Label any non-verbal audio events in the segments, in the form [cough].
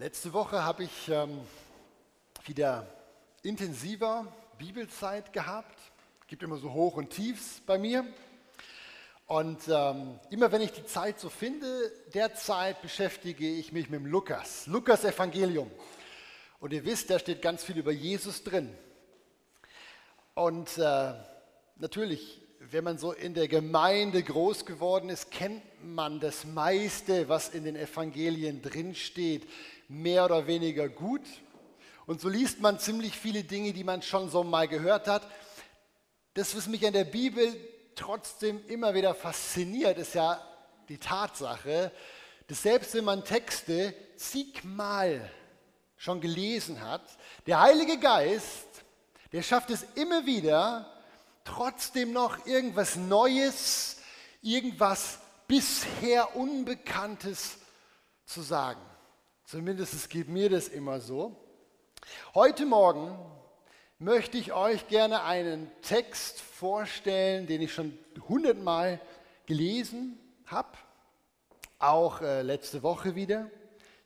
Letzte Woche habe ich ähm, wieder intensiver Bibelzeit gehabt. Es gibt immer so Hoch und Tiefs bei mir. Und ähm, immer wenn ich die Zeit so finde, derzeit beschäftige ich mich mit dem Lukas, Lukas Evangelium. Und ihr wisst, da steht ganz viel über Jesus drin. Und äh, natürlich, wenn man so in der Gemeinde groß geworden ist, kennt man das meiste, was in den Evangelien drin steht mehr oder weniger gut. Und so liest man ziemlich viele Dinge, die man schon so mal gehört hat. Das, was mich an der Bibel trotzdem immer wieder fasziniert, ist ja die Tatsache, dass selbst wenn man Texte zigmal schon gelesen hat, der Heilige Geist, der schafft es immer wieder, trotzdem noch irgendwas Neues, irgendwas bisher Unbekanntes zu sagen. Zumindest geht mir das immer so. Heute Morgen möchte ich euch gerne einen Text vorstellen, den ich schon hundertmal gelesen habe, auch äh, letzte Woche wieder.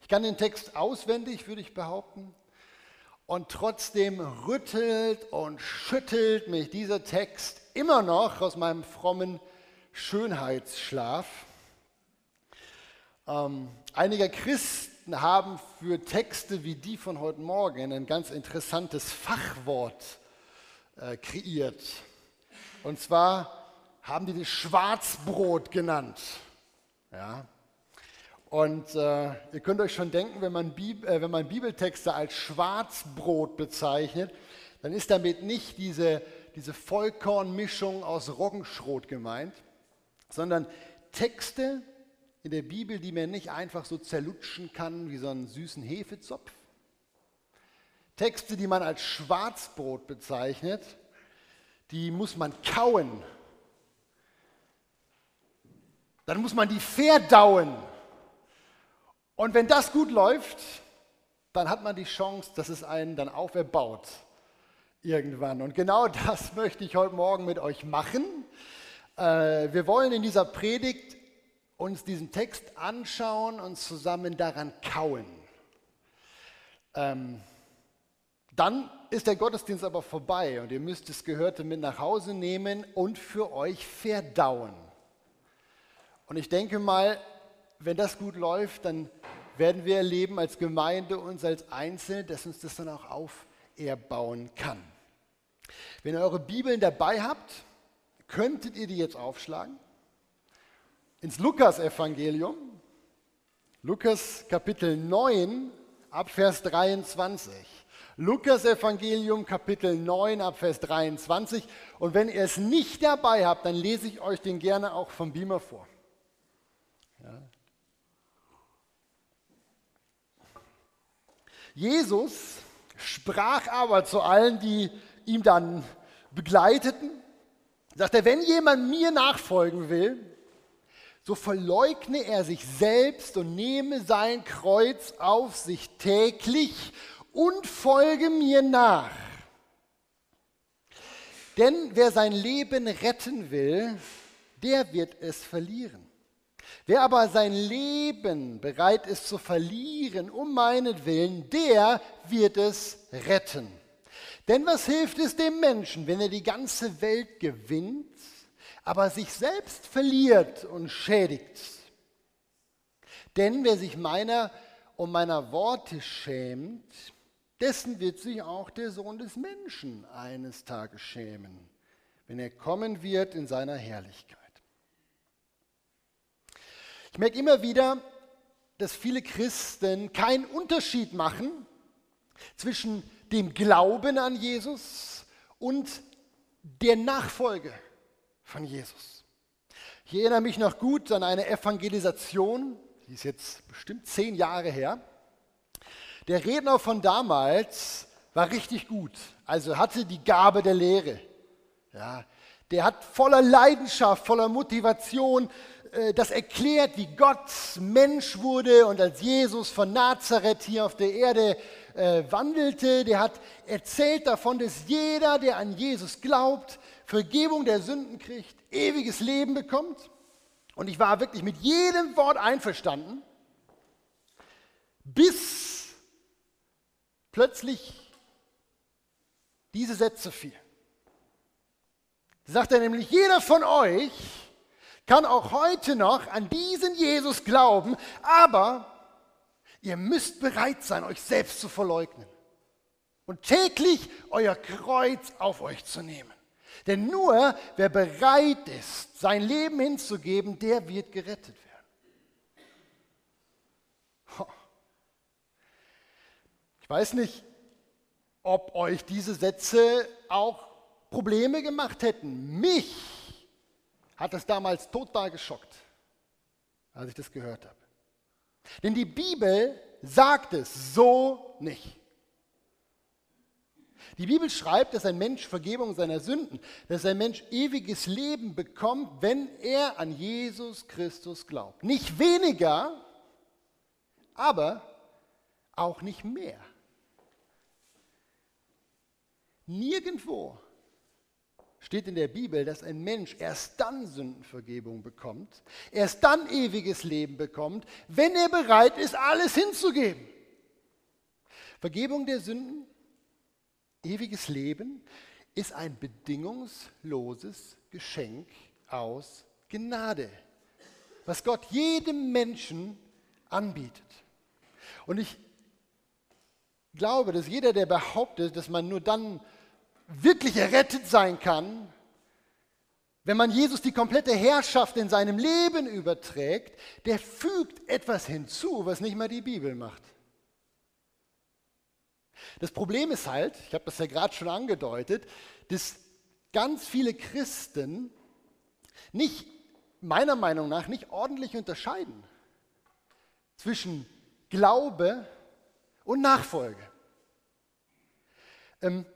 Ich kann den Text auswendig, würde ich behaupten. Und trotzdem rüttelt und schüttelt mich dieser Text immer noch aus meinem frommen Schönheitsschlaf. Ähm, einige Christen haben für Texte wie die von heute Morgen ein ganz interessantes Fachwort äh, kreiert. Und zwar haben die das Schwarzbrot genannt. Ja? Und äh, ihr könnt euch schon denken, wenn man, äh, wenn man Bibeltexte als Schwarzbrot bezeichnet, dann ist damit nicht diese, diese Vollkornmischung aus Roggenschrot gemeint, sondern Texte, in der Bibel, die man nicht einfach so zerlutschen kann wie so einen süßen Hefezopf. Texte, die man als Schwarzbrot bezeichnet, die muss man kauen. Dann muss man die verdauen. Und wenn das gut läuft, dann hat man die Chance, dass es einen dann auferbaut irgendwann. Und genau [laughs] das möchte ich heute Morgen mit euch machen. Äh, wir wollen in dieser Predigt uns diesen Text anschauen und zusammen daran kauen. Ähm, dann ist der Gottesdienst aber vorbei und ihr müsst das Gehörte mit nach Hause nehmen und für euch verdauen. Und ich denke mal, wenn das gut läuft, dann werden wir erleben als Gemeinde, uns als Einzelne, dass uns das dann auch auferbauen kann. Wenn ihr eure Bibeln dabei habt, könntet ihr die jetzt aufschlagen ins Lukas-Evangelium, Lukas Kapitel 9, ab Vers 23. Lukas Evangelium Kapitel 9 ab Vers 23. Und wenn ihr es nicht dabei habt, dann lese ich euch den gerne auch vom Beamer vor. Ja. Jesus sprach aber zu allen, die ihm dann begleiteten, sagte, wenn jemand mir nachfolgen will, so verleugne er sich selbst und nehme sein Kreuz auf sich täglich und folge mir nach. Denn wer sein Leben retten will, der wird es verlieren. Wer aber sein Leben bereit ist zu verlieren um meinetwillen, der wird es retten. Denn was hilft es dem Menschen, wenn er die ganze Welt gewinnt aber sich selbst verliert und schädigt. Denn wer sich meiner und meiner Worte schämt, dessen wird sich auch der Sohn des Menschen eines Tages schämen, wenn er kommen wird in seiner Herrlichkeit. Ich merke immer wieder, dass viele Christen keinen Unterschied machen zwischen dem Glauben an Jesus und der Nachfolge von Jesus. Ich erinnere mich noch gut an eine Evangelisation, die ist jetzt bestimmt zehn Jahre her. Der Redner von damals war richtig gut, also hatte die Gabe der Lehre. Ja, der hat voller Leidenschaft, voller Motivation das erklärt, wie Gott Mensch wurde und als Jesus von Nazareth hier auf der Erde äh, wandelte. Der hat erzählt davon, dass jeder, der an Jesus glaubt, Vergebung der Sünden kriegt, ewiges Leben bekommt. Und ich war wirklich mit jedem Wort einverstanden, bis plötzlich diese Sätze fiel. Da sagt er nämlich, jeder von euch kann auch heute noch an diesen Jesus glauben, aber ihr müsst bereit sein, euch selbst zu verleugnen und täglich euer Kreuz auf euch zu nehmen. Denn nur wer bereit ist, sein Leben hinzugeben, der wird gerettet werden. Ich weiß nicht, ob euch diese Sätze auch Probleme gemacht hätten. Mich hat das damals total geschockt, als ich das gehört habe. Denn die Bibel sagt es so nicht. Die Bibel schreibt, dass ein Mensch Vergebung seiner Sünden, dass ein Mensch ewiges Leben bekommt, wenn er an Jesus Christus glaubt. Nicht weniger, aber auch nicht mehr. Nirgendwo steht in der Bibel, dass ein Mensch erst dann Sündenvergebung bekommt, erst dann ewiges Leben bekommt, wenn er bereit ist, alles hinzugeben. Vergebung der Sünden Ewiges Leben ist ein bedingungsloses Geschenk aus Gnade, was Gott jedem Menschen anbietet. Und ich glaube, dass jeder, der behauptet, dass man nur dann wirklich errettet sein kann, wenn man Jesus die komplette Herrschaft in seinem Leben überträgt, der fügt etwas hinzu, was nicht mal die Bibel macht. Das Problem ist halt, ich habe das ja gerade schon angedeutet, dass ganz viele Christen nicht, meiner Meinung nach, nicht ordentlich unterscheiden zwischen Glaube und Nachfolge. Ähm,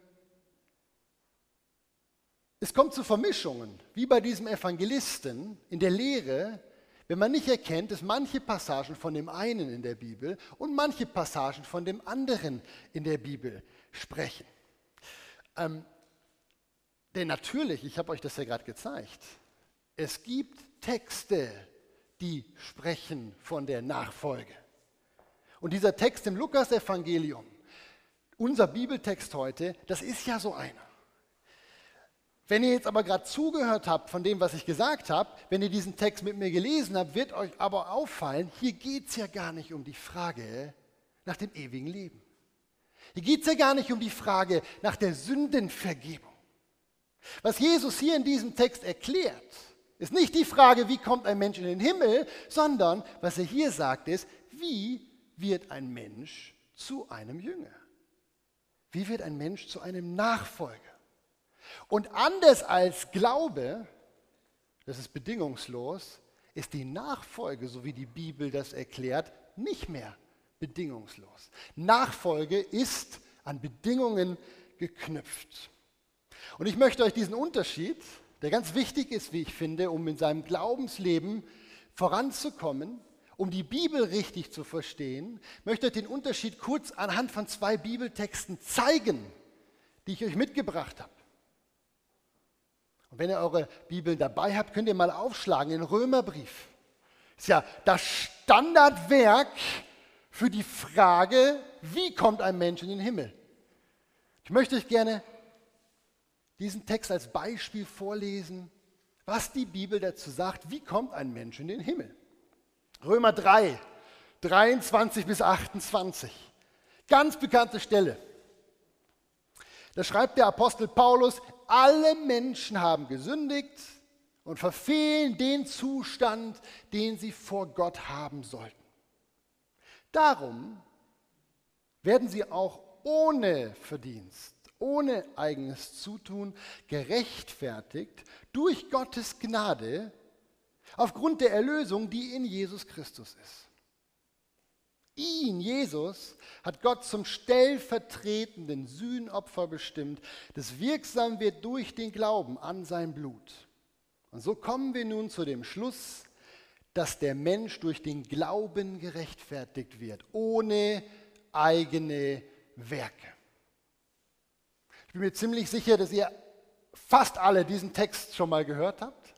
es kommt zu Vermischungen, wie bei diesem Evangelisten in der Lehre, wenn man nicht erkennt, dass manche Passagen von dem einen in der Bibel und manche Passagen von dem anderen in der Bibel sprechen. Ähm, denn natürlich, ich habe euch das ja gerade gezeigt, es gibt Texte, die sprechen von der Nachfolge. Und dieser Text im Lukas-Evangelium, unser Bibeltext heute, das ist ja so einer. Wenn ihr jetzt aber gerade zugehört habt von dem, was ich gesagt habe, wenn ihr diesen Text mit mir gelesen habt, wird euch aber auffallen, hier geht es ja gar nicht um die Frage nach dem ewigen Leben. Hier geht es ja gar nicht um die Frage nach der Sündenvergebung. Was Jesus hier in diesem Text erklärt, ist nicht die Frage, wie kommt ein Mensch in den Himmel, sondern was er hier sagt ist, wie wird ein Mensch zu einem Jünger? Wie wird ein Mensch zu einem Nachfolger? Und anders als Glaube, das ist bedingungslos, ist die Nachfolge, so wie die Bibel das erklärt, nicht mehr bedingungslos. Nachfolge ist an Bedingungen geknüpft. Und ich möchte euch diesen Unterschied, der ganz wichtig ist, wie ich finde, um in seinem Glaubensleben voranzukommen, um die Bibel richtig zu verstehen, möchte euch den Unterschied kurz anhand von zwei Bibeltexten zeigen, die ich euch mitgebracht habe. Und wenn ihr eure Bibeln dabei habt, könnt ihr mal aufschlagen in Römerbrief. Ist ja das Standardwerk für die Frage, wie kommt ein Mensch in den Himmel? Ich möchte euch gerne diesen Text als Beispiel vorlesen, was die Bibel dazu sagt, wie kommt ein Mensch in den Himmel. Römer 3, 23 bis 28. Ganz bekannte Stelle. Da schreibt der Apostel Paulus, alle Menschen haben gesündigt und verfehlen den Zustand, den sie vor Gott haben sollten. Darum werden sie auch ohne Verdienst, ohne eigenes Zutun gerechtfertigt durch Gottes Gnade aufgrund der Erlösung, die in Jesus Christus ist. Ihn, Jesus, hat Gott zum stellvertretenden Sühnopfer bestimmt, das wirksam wird durch den Glauben an sein Blut. Und so kommen wir nun zu dem Schluss, dass der Mensch durch den Glauben gerechtfertigt wird, ohne eigene Werke. Ich bin mir ziemlich sicher, dass ihr fast alle diesen Text schon mal gehört habt.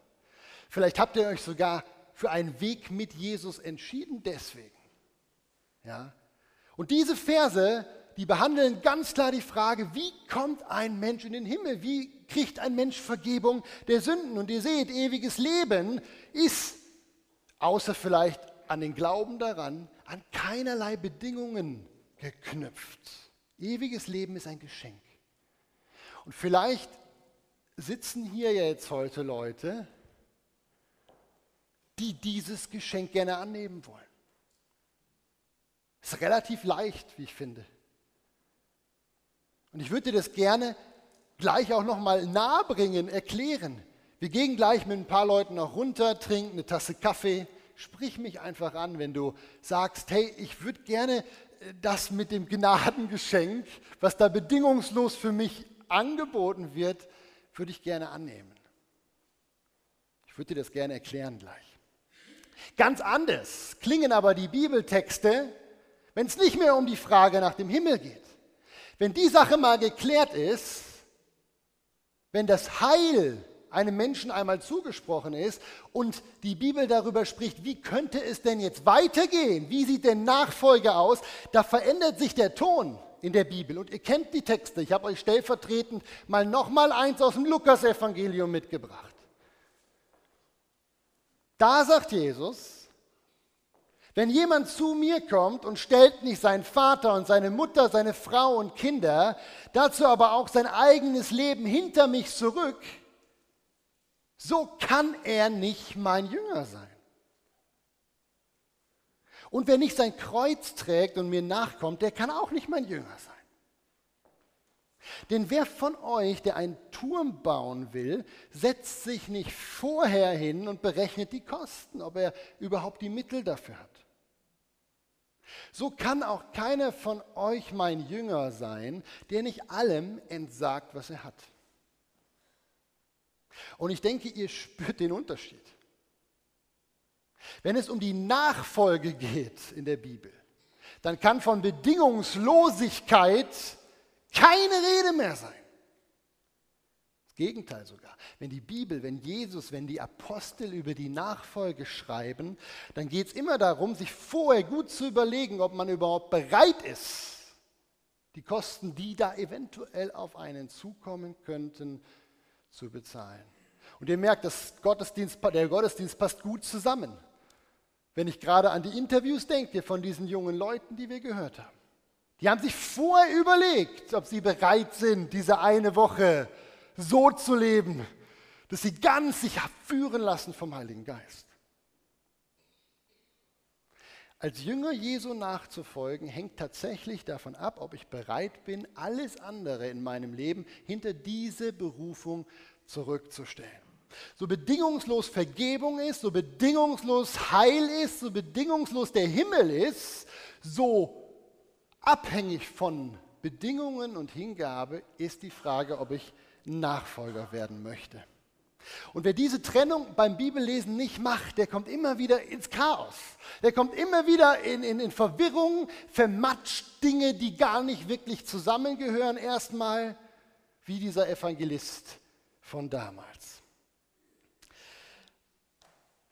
Vielleicht habt ihr euch sogar für einen Weg mit Jesus entschieden deswegen. Ja? Und diese Verse die behandeln ganz klar die Frage, wie kommt ein Mensch in den Himmel? Wie kriegt ein Mensch Vergebung der Sünden? Und ihr seht, ewiges Leben ist, außer vielleicht an den Glauben daran, an keinerlei Bedingungen geknüpft. Ewiges Leben ist ein Geschenk. Und vielleicht sitzen hier jetzt heute Leute, die dieses Geschenk gerne annehmen wollen. Ist relativ leicht, wie ich finde. Und ich würde dir das gerne gleich auch nochmal nahebringen, erklären. Wir gehen gleich mit ein paar Leuten noch runter, trinken eine Tasse Kaffee. Sprich mich einfach an, wenn du sagst, hey, ich würde gerne äh, das mit dem Gnadengeschenk, was da bedingungslos für mich angeboten wird, würde ich gerne annehmen. Ich würde dir das gerne erklären gleich. Ganz anders klingen aber die Bibeltexte, wenn es nicht mehr um die Frage nach dem Himmel geht. Wenn die Sache mal geklärt ist, wenn das Heil einem Menschen einmal zugesprochen ist und die Bibel darüber spricht, wie könnte es denn jetzt weitergehen? Wie sieht denn Nachfolge aus? Da verändert sich der Ton in der Bibel und ihr kennt die Texte. Ich habe euch stellvertretend mal nochmal eins aus dem Lukasevangelium mitgebracht. Da sagt Jesus, wenn jemand zu mir kommt und stellt nicht seinen Vater und seine Mutter, seine Frau und Kinder, dazu aber auch sein eigenes Leben hinter mich zurück, so kann er nicht mein Jünger sein. Und wer nicht sein Kreuz trägt und mir nachkommt, der kann auch nicht mein Jünger sein. Denn wer von euch, der einen Turm bauen will, setzt sich nicht vorher hin und berechnet die Kosten, ob er überhaupt die Mittel dafür hat. So kann auch keiner von euch mein Jünger sein, der nicht allem entsagt, was er hat. Und ich denke, ihr spürt den Unterschied. Wenn es um die Nachfolge geht in der Bibel, dann kann von Bedingungslosigkeit keine Rede mehr sein. Gegenteil sogar. Wenn die Bibel, wenn Jesus, wenn die Apostel über die Nachfolge schreiben, dann geht es immer darum, sich vorher gut zu überlegen, ob man überhaupt bereit ist, die Kosten, die da eventuell auf einen zukommen könnten, zu bezahlen. Und ihr merkt, das Gottesdienst, der Gottesdienst passt gut zusammen. Wenn ich gerade an die Interviews denke von diesen jungen Leuten, die wir gehört haben. Die haben sich vorher überlegt, ob sie bereit sind, diese eine Woche so zu leben, dass sie ganz sich führen lassen vom Heiligen Geist. Als Jünger Jesu nachzufolgen, hängt tatsächlich davon ab, ob ich bereit bin, alles andere in meinem Leben hinter diese Berufung zurückzustellen. So bedingungslos Vergebung ist, so bedingungslos Heil ist, so bedingungslos der Himmel ist, so abhängig von Bedingungen und Hingabe ist die Frage, ob ich Nachfolger werden möchte. Und wer diese Trennung beim Bibellesen nicht macht, der kommt immer wieder ins Chaos. Der kommt immer wieder in, in, in Verwirrung, vermatscht Dinge, die gar nicht wirklich zusammengehören, erstmal wie dieser Evangelist von damals.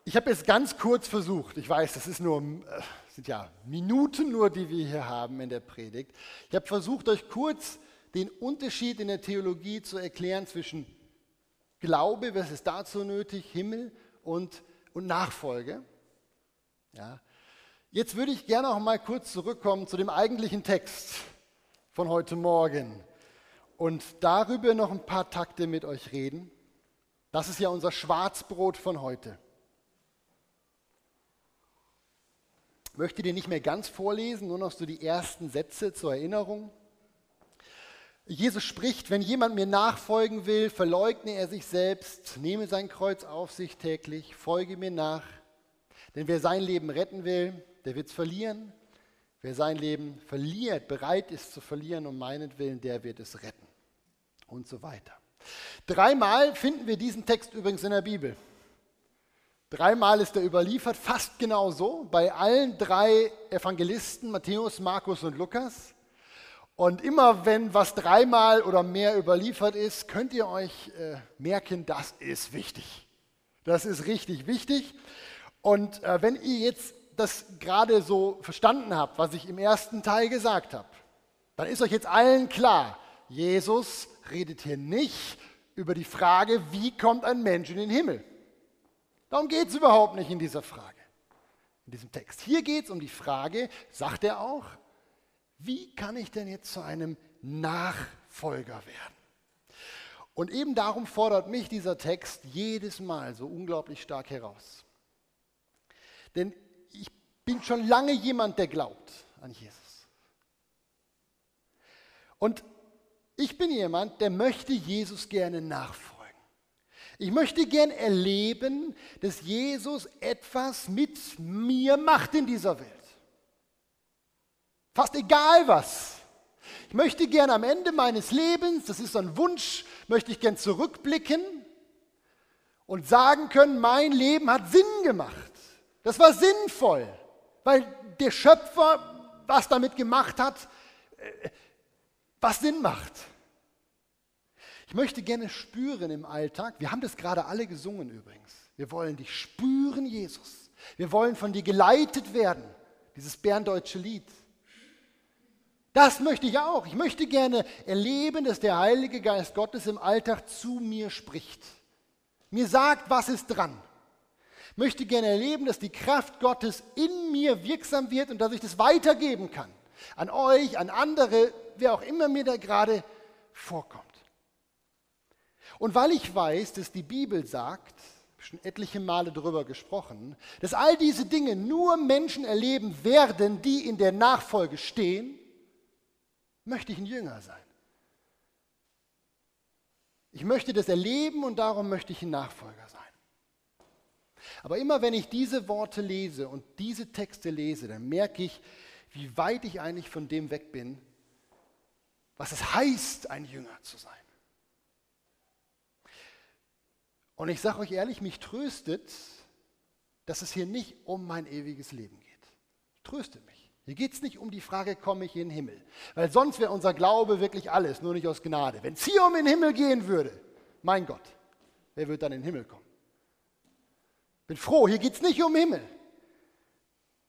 Ich habe jetzt ganz kurz versucht, ich weiß, das ist nur, äh, sind ja Minuten nur, die wir hier haben in der Predigt. Ich habe versucht, euch kurz den Unterschied in der Theologie zu erklären zwischen Glaube, was ist dazu nötig, Himmel und, und Nachfolge. Ja. Jetzt würde ich gerne auch mal kurz zurückkommen zu dem eigentlichen Text von heute Morgen und darüber noch ein paar Takte mit euch reden. Das ist ja unser Schwarzbrot von heute. Ich möchte dir nicht mehr ganz vorlesen, nur noch so die ersten Sätze zur Erinnerung. Jesus spricht, wenn jemand mir nachfolgen will, verleugne er sich selbst, nehme sein Kreuz auf sich täglich, folge mir nach. Denn wer sein Leben retten will, der wird es verlieren. Wer sein Leben verliert, bereit ist zu verlieren um meinetwillen, der wird es retten. Und so weiter. Dreimal finden wir diesen Text übrigens in der Bibel. Dreimal ist er überliefert, fast genau so, bei allen drei Evangelisten, Matthäus, Markus und Lukas. Und immer wenn was dreimal oder mehr überliefert ist, könnt ihr euch äh, merken, das ist wichtig. Das ist richtig wichtig. Und äh, wenn ihr jetzt das gerade so verstanden habt, was ich im ersten Teil gesagt habe, dann ist euch jetzt allen klar, Jesus redet hier nicht über die Frage, wie kommt ein Mensch in den Himmel. Darum geht es überhaupt nicht in dieser Frage, in diesem Text. Hier geht es um die Frage, sagt er auch, wie kann ich denn jetzt zu einem Nachfolger werden? Und eben darum fordert mich dieser Text jedes Mal so unglaublich stark heraus. Denn ich bin schon lange jemand, der glaubt an Jesus. Und ich bin jemand, der möchte Jesus gerne nachfolgen. Ich möchte gern erleben, dass Jesus etwas mit mir macht in dieser Welt. Fast egal was. Ich möchte gern am Ende meines Lebens, das ist so ein Wunsch, möchte ich gern zurückblicken und sagen können, mein Leben hat Sinn gemacht. Das war sinnvoll, weil der Schöpfer was damit gemacht hat, äh, was Sinn macht. Ich möchte gerne spüren im Alltag, wir haben das gerade alle gesungen übrigens, wir wollen dich spüren, Jesus. Wir wollen von dir geleitet werden, dieses berndeutsche Lied. Das möchte ich auch. Ich möchte gerne erleben, dass der Heilige Geist Gottes im Alltag zu mir spricht. Mir sagt, was ist dran. Ich möchte gerne erleben, dass die Kraft Gottes in mir wirksam wird und dass ich das weitergeben kann. An euch, an andere, wer auch immer mir da gerade vorkommt. Und weil ich weiß, dass die Bibel sagt, schon etliche Male darüber gesprochen, dass all diese Dinge nur Menschen erleben werden, die in der Nachfolge stehen, möchte ich ein Jünger sein. Ich möchte das erleben und darum möchte ich ein Nachfolger sein. Aber immer wenn ich diese Worte lese und diese Texte lese, dann merke ich, wie weit ich eigentlich von dem weg bin, was es heißt, ein Jünger zu sein. Und ich sage euch ehrlich, mich tröstet, dass es hier nicht um mein ewiges Leben geht. Tröstet mich. Hier geht es nicht um die Frage, komme ich in den Himmel? Weil sonst wäre unser Glaube wirklich alles, nur nicht aus Gnade. Wenn hier um den Himmel gehen würde, mein Gott, wer würde dann in den Himmel kommen? Bin froh, hier geht es nicht um Himmel.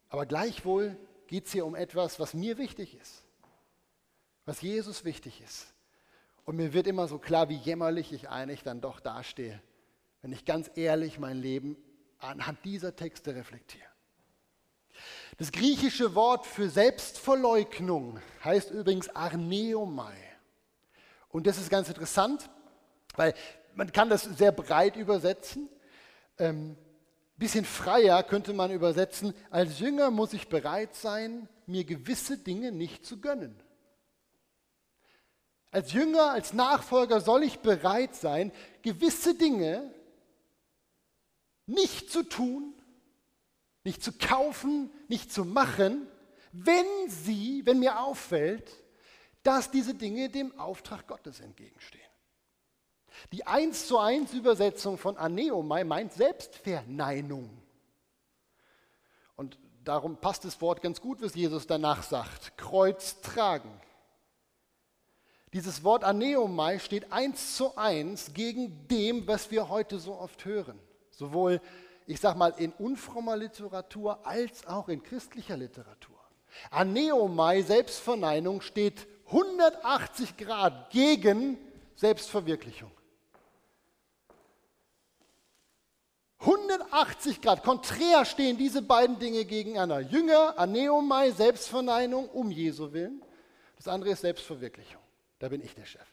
Aber gleichwohl geht es hier um etwas, was mir wichtig ist, was Jesus wichtig ist. Und mir wird immer so klar, wie jämmerlich ich eigentlich dann doch dastehe, wenn ich ganz ehrlich mein Leben anhand dieser Texte reflektiere. Das griechische Wort für Selbstverleugnung heißt übrigens Arneomai. Und das ist ganz interessant, weil man kann das sehr breit übersetzen. Ähm, bisschen freier könnte man übersetzen, als Jünger muss ich bereit sein, mir gewisse Dinge nicht zu gönnen. Als Jünger, als Nachfolger soll ich bereit sein, gewisse Dinge nicht zu tun, nicht zu kaufen, nicht zu machen, wenn sie, wenn mir auffällt, dass diese Dinge dem Auftrag Gottes entgegenstehen. Die 1 zu 1 Übersetzung von Aneomai meint Selbstverneinung. Und darum passt das Wort ganz gut, was Jesus danach sagt. Kreuz tragen. Dieses Wort Aneomai steht 1 zu 1 gegen dem, was wir heute so oft hören. Sowohl ich sage mal, in unfrommer Literatur als auch in christlicher Literatur. Aneomai, Selbstverneinung, steht 180 Grad gegen Selbstverwirklichung. 180 Grad, konträr stehen diese beiden Dinge gegeneinander. Jünger, Aneomai, Selbstverneinung, um Jesu willen. Das andere ist Selbstverwirklichung. Da bin ich der Chef.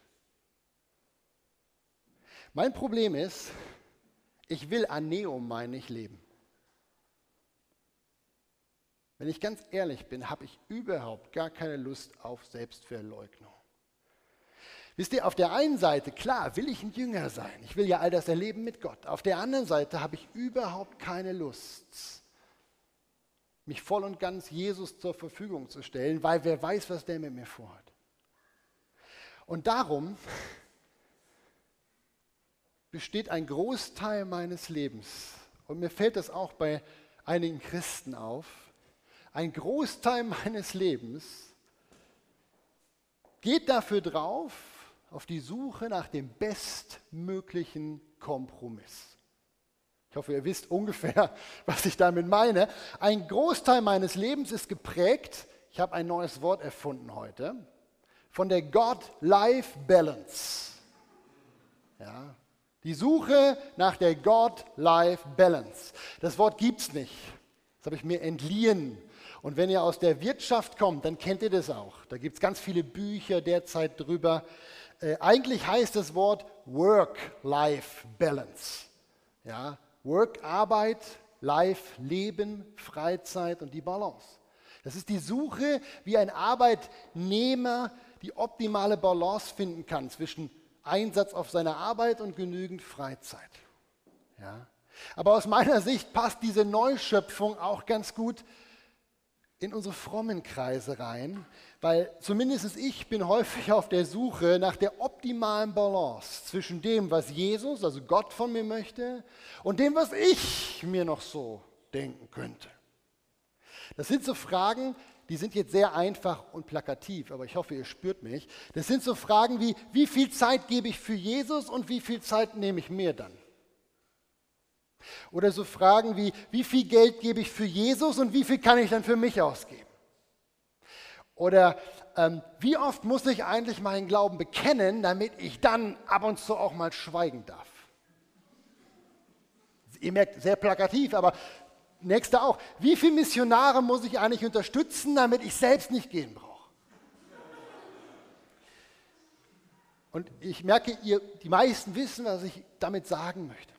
Mein Problem ist, ich will Aneomai nicht leben. Wenn ich ganz ehrlich bin, habe ich überhaupt gar keine Lust auf Selbstverleugnung. Wisst ihr, auf der einen Seite, klar, will ich ein Jünger sein. Ich will ja all das erleben mit Gott. Auf der anderen Seite habe ich überhaupt keine Lust, mich voll und ganz Jesus zur Verfügung zu stellen, weil wer weiß, was der mit mir vorhat. Und darum besteht ein Großteil meines Lebens, und mir fällt das auch bei einigen Christen auf, ein Großteil meines Lebens geht dafür drauf, auf die Suche nach dem bestmöglichen Kompromiss. Ich hoffe, ihr wisst ungefähr, [laughs] was ich damit meine. Ein Großteil meines Lebens ist geprägt, ich habe ein neues Wort erfunden heute, von der God-Life-Balance. Ja, die Suche nach der God-Life-Balance. Das Wort gibt es nicht. Das habe ich mir entliehen. Und wenn ihr aus der Wirtschaft kommt, dann kennt ihr das auch. Da gibt es ganz viele Bücher derzeit drüber. Äh, eigentlich heißt das Wort Work-Life-Balance. Ja, Work, Arbeit, Life, Leben, Freizeit und die Balance. Das ist die Suche, wie ein Arbeitnehmer die optimale Balance finden kann zwischen Einsatz auf seine Arbeit und genügend Freizeit. Ja? Aber aus meiner Sicht passt diese Neuschöpfung auch ganz gut in unsere frommen Kreise rein, weil zumindest ich bin häufig auf der Suche nach der optimalen Balance zwischen dem, was Jesus, also Gott von mir möchte, und dem, was ich mir noch so denken könnte. Das sind so Fragen, die sind jetzt sehr einfach und plakativ, aber ich hoffe, ihr spürt mich. Das sind so Fragen wie, wie viel Zeit gebe ich für Jesus und wie viel Zeit nehme ich mir dann? Oder so Fragen wie, wie viel Geld gebe ich für Jesus und wie viel kann ich dann für mich ausgeben? Oder ähm, wie oft muss ich eigentlich meinen Glauben bekennen, damit ich dann ab und zu auch mal schweigen darf? Ihr merkt, sehr plakativ, aber nächste auch. Wie viele Missionare muss ich eigentlich unterstützen, damit ich selbst nicht gehen brauche? Und ich merke, ihr, die meisten wissen, was ich damit sagen möchte.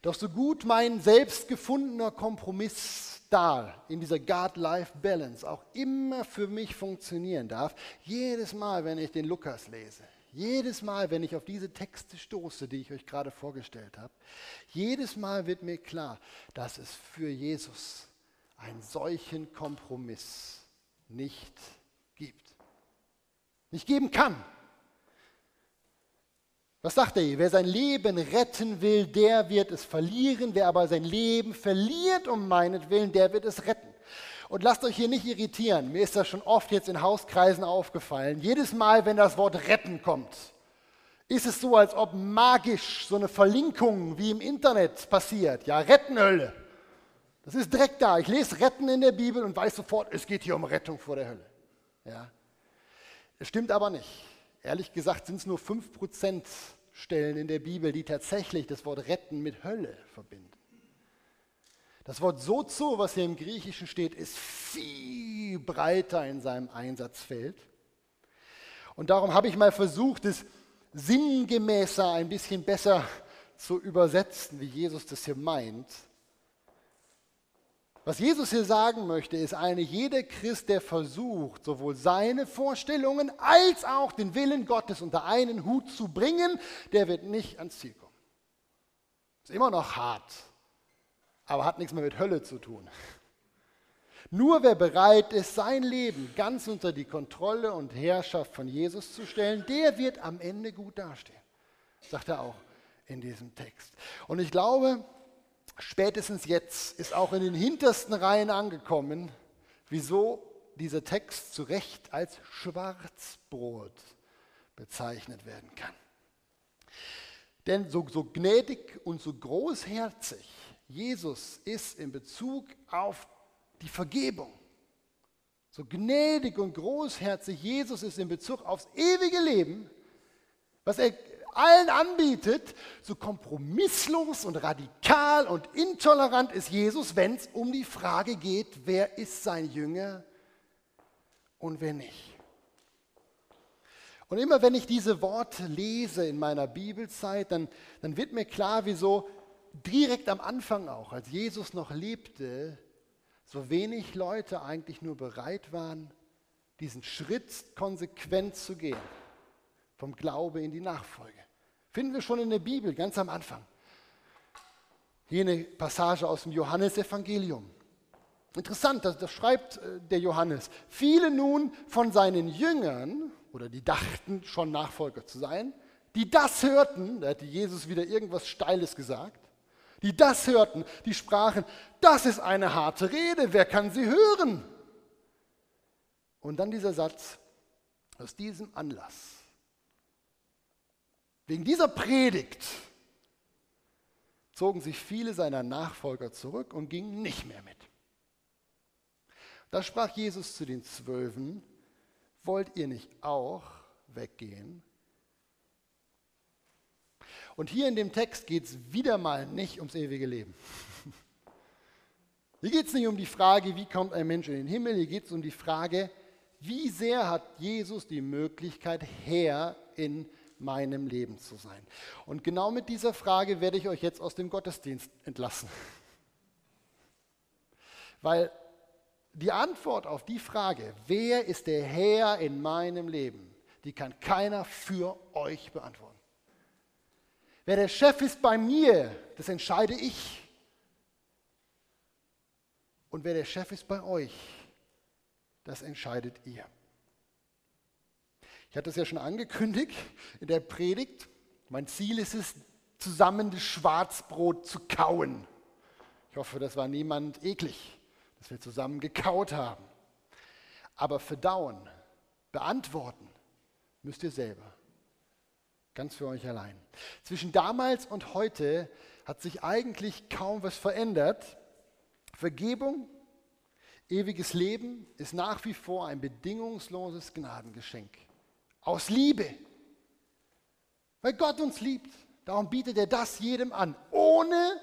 Doch so gut mein selbstgefundener Kompromiss da in dieser God-Life-Balance auch immer für mich funktionieren darf, jedes Mal, wenn ich den Lukas lese, jedes Mal, wenn ich auf diese Texte stoße, die ich euch gerade vorgestellt habe, jedes Mal wird mir klar, dass es für Jesus einen solchen Kompromiss nicht gibt. Nicht geben kann. Was sagt er hier? Wer sein Leben retten will, der wird es verlieren. Wer aber sein Leben verliert um meinetwillen, der wird es retten. Und lasst euch hier nicht irritieren. Mir ist das schon oft jetzt in Hauskreisen aufgefallen. Jedes Mal, wenn das Wort retten kommt, ist es so, als ob magisch so eine Verlinkung wie im Internet passiert. Ja, Rettenhölle. Das ist direkt da. Ich lese Retten in der Bibel und weiß sofort, es geht hier um Rettung vor der Hölle. Ja. Das stimmt aber nicht. Ehrlich gesagt sind es nur 5% Stellen in der Bibel, die tatsächlich das Wort retten mit Hölle verbinden. Das Wort sozo, was hier im Griechischen steht, ist viel breiter in seinem Einsatzfeld. Und darum habe ich mal versucht, es sinngemäßer, ein bisschen besser zu übersetzen, wie Jesus das hier meint. Was Jesus hier sagen möchte, ist eine, jeder Christ, der versucht, sowohl seine Vorstellungen als auch den Willen Gottes unter einen Hut zu bringen, der wird nicht ans Ziel kommen. Ist immer noch hart, aber hat nichts mehr mit Hölle zu tun. Nur wer bereit ist, sein Leben ganz unter die Kontrolle und Herrschaft von Jesus zu stellen, der wird am Ende gut dastehen, sagt er auch in diesem Text. Und ich glaube, spätestens jetzt ist auch in den hintersten Reihen angekommen, wieso dieser Text zu Recht als Schwarzbrot bezeichnet werden kann. Denn so, so gnädig und so großherzig Jesus ist in Bezug auf die Vergebung, so gnädig und großherzig Jesus ist in Bezug aufs ewige Leben, was er allen anbietet, so kompromisslos und radikal und intolerant ist Jesus, wenn es um die Frage geht, wer ist sein Jünger und wer nicht. Und immer wenn ich diese Worte lese in meiner Bibelzeit, dann, dann wird mir klar, wieso direkt am Anfang auch, als Jesus noch lebte, so wenig Leute eigentlich nur bereit waren, diesen Schritt konsequent zu gehen, vom Glaube in die Nachfolge. Finden wir schon in der Bibel, ganz am Anfang. Eine Passage aus dem Johannesevangelium. Interessant, das, das schreibt äh, der Johannes. Viele nun von seinen Jüngern, oder die dachten schon Nachfolger zu sein, die das hörten, da hatte Jesus wieder irgendwas Steiles gesagt, die das hörten, die sprachen, das ist eine harte Rede, wer kann sie hören? Und dann dieser Satz, aus diesem Anlass Wegen dieser Predigt zogen sich viele seiner Nachfolger zurück und gingen nicht mehr mit. Da sprach Jesus zu den Zwölfen, wollt ihr nicht auch weggehen? Und hier in dem Text geht es wieder mal nicht ums ewige Leben. Hier geht es nicht um die Frage, wie kommt ein Mensch in den Himmel, hier geht es um die Frage, wie sehr hat Jesus die Möglichkeit, Herr in meinem Leben zu sein? Und genau mit dieser Frage werde ich euch jetzt aus dem Gottesdienst entlassen. Weil die Antwort auf die Frage, wer ist der Herr in meinem Leben, die kann keiner für euch beantworten. Wer der Chef ist bei mir, das entscheide ich. Und wer der Chef ist bei euch, das entscheidet ihr. Ich hatte es ja schon angekündigt in der Predigt. Mein Ziel ist es, zusammen das Schwarzbrot zu kauen. Ich hoffe, das war niemand eklig dass wir zusammen gekaut haben. Aber verdauen, beantworten müsst ihr selber. Ganz für euch allein. Zwischen damals und heute hat sich eigentlich kaum was verändert. Vergebung, ewiges Leben ist nach wie vor ein bedingungsloses Gnadengeschenk. Aus Liebe. Weil Gott uns liebt. Darum bietet er das jedem an, ohne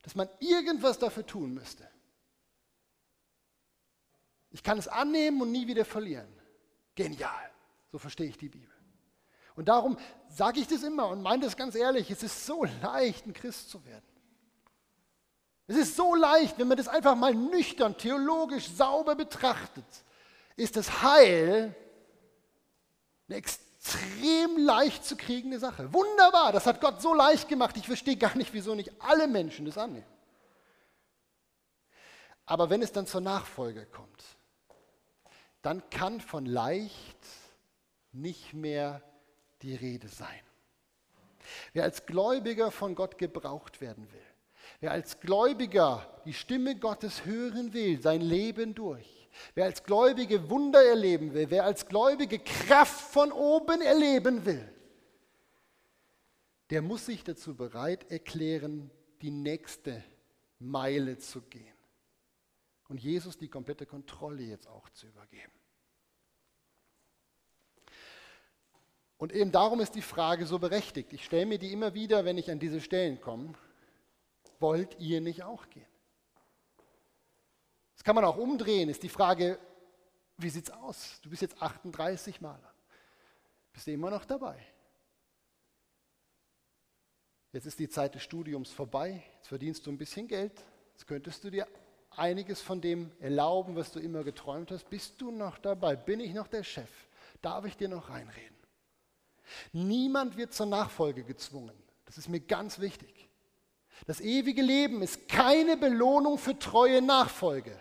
dass man irgendwas dafür tun müsste. Ich kann es annehmen und nie wieder verlieren. Genial. So verstehe ich die Bibel. Und darum sage ich das immer und meine das ganz ehrlich, es ist so leicht, ein Christ zu werden. Es ist so leicht, wenn man das einfach mal nüchtern, theologisch sauber betrachtet, ist das Heil eine extrem leicht zu kriegende Sache. Wunderbar, das hat Gott so leicht gemacht. Ich verstehe gar nicht, wieso nicht alle Menschen das annehmen. Aber wenn es dann zur Nachfolge kommt, dann kann von leicht nicht mehr die Rede sein. Wer als Gläubiger von Gott gebraucht werden will, wer als Gläubiger die Stimme Gottes hören will, sein Leben durch, wer als Gläubige Wunder erleben will, wer als Gläubige Kraft von oben erleben will, der muss sich dazu bereit erklären, die nächste Meile zu gehen und Jesus die komplette Kontrolle jetzt auch zu übergeben. Und eben darum ist die Frage so berechtigt. Ich stelle mir die immer wieder, wenn ich an diese Stellen komme. Wollt ihr nicht auch gehen? Das kann man auch umdrehen. Ist die Frage, wie sieht es aus? Du bist jetzt 38 Maler. Bist du immer noch dabei? Jetzt ist die Zeit des Studiums vorbei. Jetzt verdienst du ein bisschen Geld. Jetzt könntest du dir einiges von dem erlauben, was du immer geträumt hast? Bist du noch dabei? Bin ich noch der Chef? Darf ich dir noch reinreden? Niemand wird zur Nachfolge gezwungen. Das ist mir ganz wichtig. Das ewige Leben ist keine Belohnung für treue Nachfolge.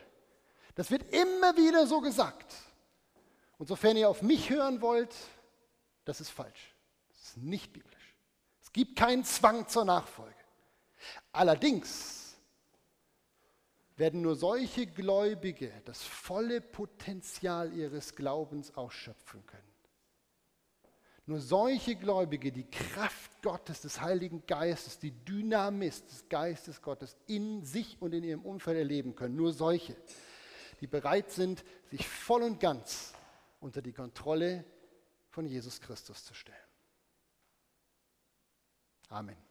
Das wird immer wieder so gesagt. Und sofern ihr auf mich hören wollt, das ist falsch. Das ist nicht biblisch. Es gibt keinen Zwang zur Nachfolge. Allerdings werden nur solche Gläubige das volle Potenzial ihres Glaubens ausschöpfen können. Nur solche Gläubige, die Kraft Gottes, des Heiligen Geistes, die Dynamis des Geistes Gottes in sich und in ihrem Umfeld erleben können, nur solche, die bereit sind, sich voll und ganz unter die Kontrolle von Jesus Christus zu stellen. Amen.